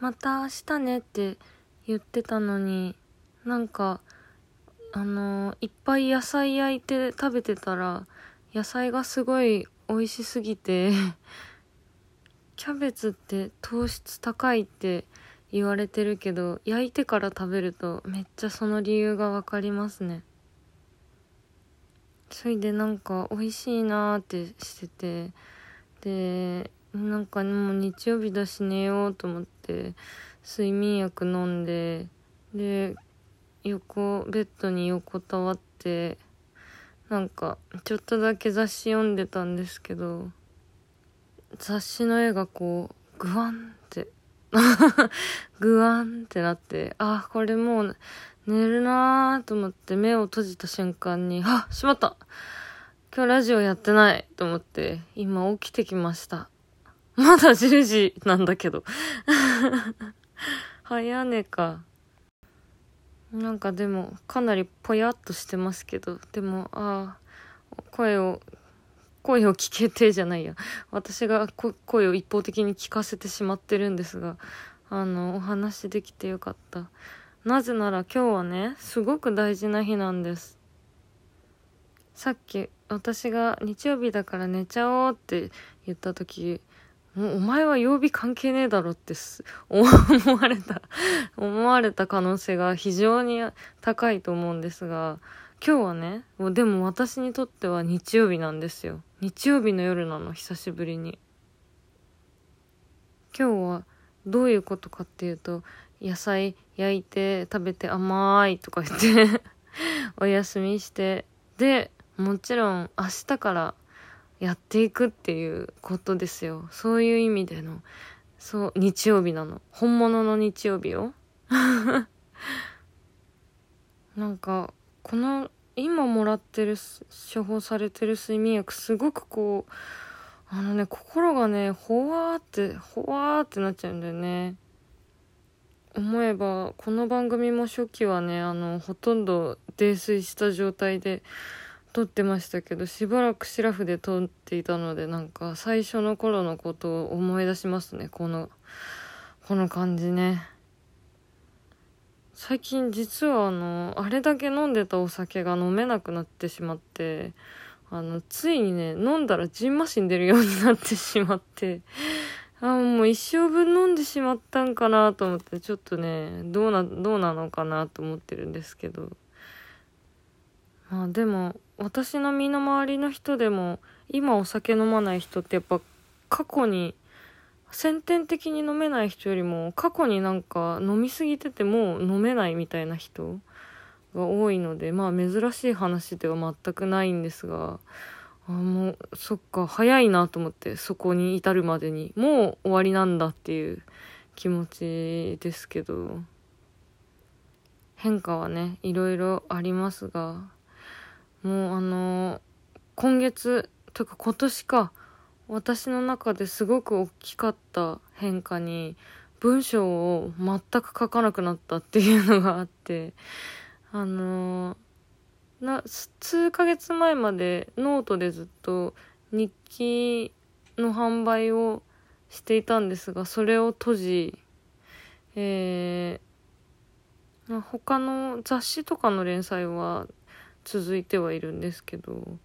また明日ねって言ってたのになんかあのいっぱい野菜焼いて食べてたら野菜がすごい美味しすぎて キャベツって糖質高いって言われてるけど焼いてから食べるとめっちゃその理由が分かりますね。それでなんか美味しいなーってしててでなんかもう日曜日だし寝ようと思って睡眠薬飲んでで横ベッドに横たわってなんかちょっとだけ雑誌読んでたんですけど雑誌の絵がこうグワンって グワンってなってあこれもう寝るなーと思って目を閉じた瞬間にあしまった。今日ラジオやってないと思って今起きてきました。まだ10時なんだけど。早寝か。なんかでもかなりぽやっとしてますけど。でもああ声を声を聞けてじゃないや。私が声を一方的に聞かせてしまってるんですがあのお話できてよかった。なぜなら今日はねすごく大事な日なんです。さっき私が日曜日だから寝ちゃおうって言った時お前は曜日関係ねえだろって思われた 思われた可能性が非常に高いと思うんですが今日はねでも私にとっては日曜日なんですよ。日曜日の夜なの久しぶりに。今日はどういうことかっていうと野菜焼いて食べて甘いとか言って お休みしてでもちろん明日からやっていくっていうことですよ。そういう意味でのそう日曜日なの。本物の日曜日よ なんかこの今もらってる処方されてる睡眠薬すごくこうあのね心がねほわーってほわーってなっちゃうんだよね。思えばこの番組も初期はねあのほとんど泥酔した状態で撮ってましたけどしばらくシラフで撮っていたのでなんか最初の頃のことを思い出しますねこのこの感じね。最近実はあのあれだけ飲んでたお酒が飲めなくなってしまってあのついにね飲んだらじんましん出るようになってしまってあもう一生分飲んでしまったんかなと思ってちょっとねどうなどうなのかなと思ってるんですけど。まあでも私の身の回りの人でも今お酒飲まない人ってやっぱ過去に先天的に飲めない人よりも過去になんか飲みすぎてても飲めないみたいな人が多いのでまあ珍しい話では全くないんですがあもうそっか早いなと思ってそこに至るまでにもう終わりなんだっていう気持ちですけど変化はねいろいろありますが。もうあの今月というか今年か私の中ですごく大きかった変化に文章を全く書かなくなったっていうのがあってあのな数ヶ月前までノートでずっと日記の販売をしていたんですがそれを閉じえー、他の雑誌とかの連載は続いてはいるんですけど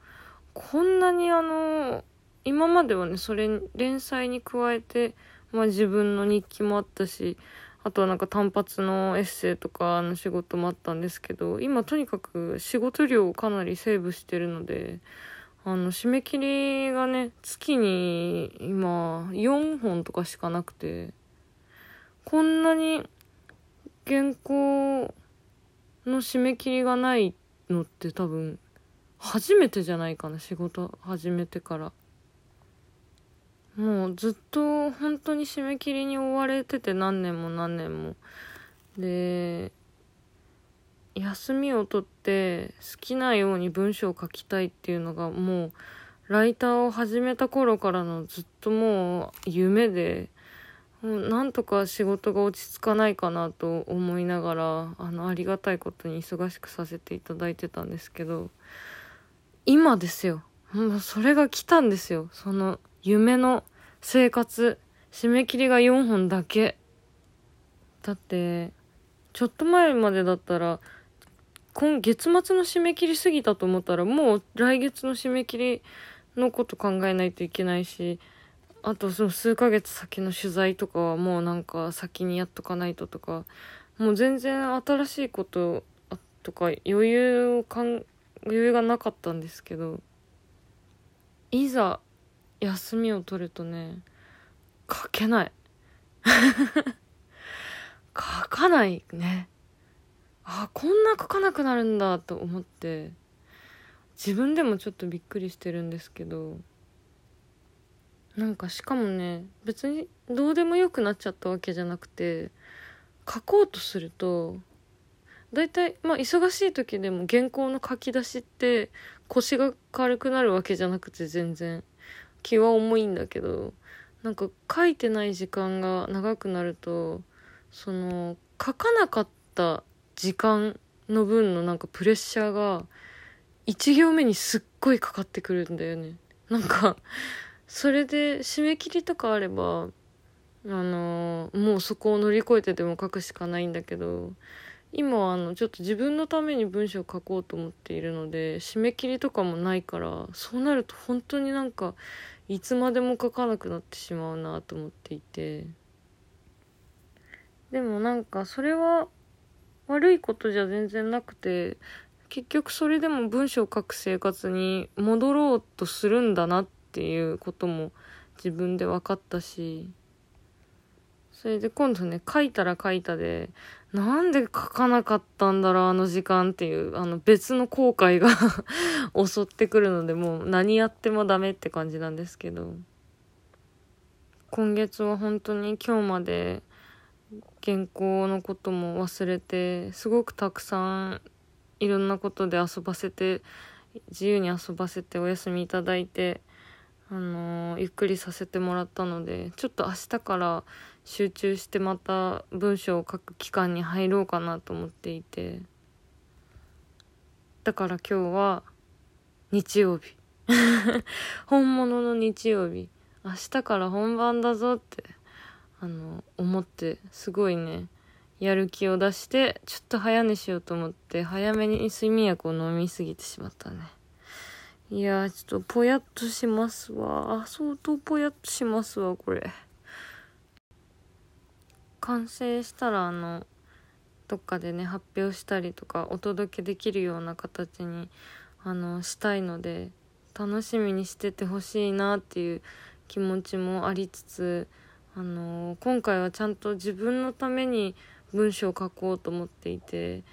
こんなにあの今まではねそれ連載に加えて、まあ、自分の日記もあったしあとはなんか単発のエッセイとかの仕事もあったんですけど今とにかく仕事量をかなりセーブしてるのであの締め切りがね月に今4本とかしかなくてこんなに原稿の締め切りがないってのって多分初めてじゃないかな仕事始めてから。もうずっと本当に締め切りに追われてて何年も何年も。で休みを取って好きなように文章を書きたいっていうのがもうライターを始めた頃からのずっともう夢で。もうなんとか仕事が落ち着かないかなと思いながらあのありがたいことに忙しくさせていただいてたんですけど今ですよ。もうそれが来たんですよ。その夢の生活締め切りが4本だけ。だってちょっと前までだったら今月末の締め切り過ぎたと思ったらもう来月の締め切りのこと考えないといけないしあとその数ヶ月先の取材とかはもうなんか先にやっとかないととかもう全然新しいこととか余裕をかん余裕がなかったんですけどいざ休みを取るとね書けない。書かないね。あこんな書かなくなるんだと思って自分でもちょっとびっくりしてるんですけどなんかしかもね別にどうでもよくなっちゃったわけじゃなくて書こうとすると大体まあ忙しい時でも原稿の書き出しって腰が軽くなるわけじゃなくて全然。気は重いんだけどなんか書いてない時間が長くなるとその書かなかった時間の分のなんかプレッシャーが1行目にすっごいかかってくるんだよね。なんかそれで締め切りとかあればあのもうそこを乗り越えてでも書くしかないんだけど今はあのちょっと自分のために文章を書こうと思っているので締め切りとかもないからそうなると本当になんかいつまでも書かなくなってしまうなと思っていて。でもなんかそれは悪いことじゃ全然なくて結局それでも文章を書く生活に戻ろうとするんだなっていうことも自分で分かったしそれで今度ね書いたら書いたでなんで書かなかったんだろうあの時間っていうあの別の後悔が 襲ってくるのでもう何やってもダメって感じなんですけど今月は本当に今日まで原稿のことも忘れてすごくたくさんいろんなことで遊ばせて自由に遊ばせてお休みいただいてあのー、ゆっくりさせてもらったのでちょっと明日から集中してまた文章を書く期間に入ろうかなと思っていて。だから今日は日曜日。本物の日曜日。明日から本番だぞってあの思ってすごいねやる気を出してちょっと早寝しようと思って早めに睡眠薬を飲みすぎてしまったね。いやちょっとぽやっとしますわ。相当ぽやっとしますわこれ。完成したらあのどっかでね発表したりとかお届けできるような形にあのしたいので楽しみにしててほしいなっていう気持ちもありつつあの今回はちゃんと自分のために文章を書こうと思っていて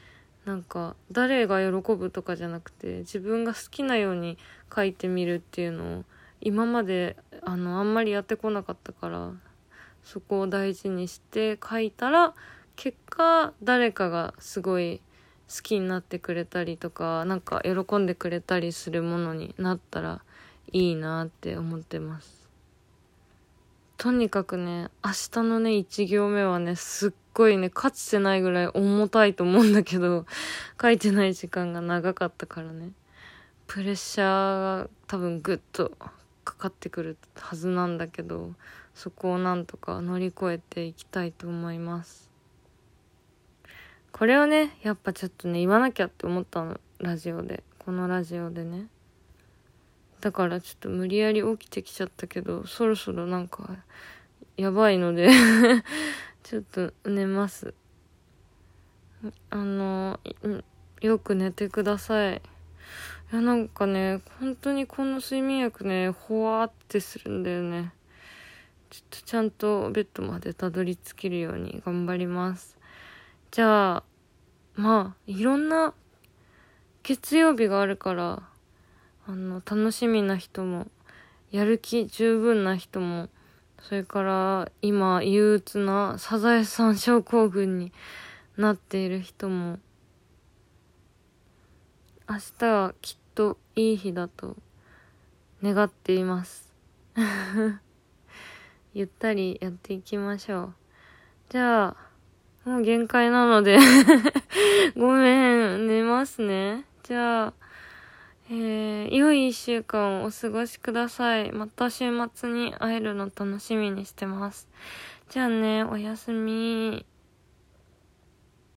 なんか誰が喜ぶとかじゃなくて自分が好きなように書いてみるっていうのを今まであのあんまりやってこなかったからそこを大事にして書いたら結果誰かがすごい好きになってくれたりとかなんか喜んでくれたりするものになったらいいなって思ってます。とにかくね明日のね1行目はねすっごいねかつてないぐらい重たいと思うんだけど 書いてない時間が長かったからね。プレッシャーが多分グッとかかってくるはずなんだけどそこをなんとか乗り越えていきたいと思います。これをねやっぱちょっとね言わなきゃって思ったの。ラジオで。このラジオでね。だからちょっと無理やり起きてきちゃったけどそろそろなんかやばいので ちょっと寝ます。あのよく寝てください。いやなんかね本当にこの睡眠薬ねほわーってするんだよね。ちょっとちゃんとベッドまでたどり着けるように頑張ります。じゃあ、まあ、いろんな月曜日があるから、あの、楽しみな人も、やる気十分な人も、それから今憂鬱なサザエさん症候群になっている人も、明日はきっといい日だと願っています。ゆったりやっていきましょう。じゃあ、もう限界なので ごめん、寝ますね。じゃあ、えー、良い一週間をお過ごしください。また週末に会えるの楽しみにしてます。じゃあね、おやすみ。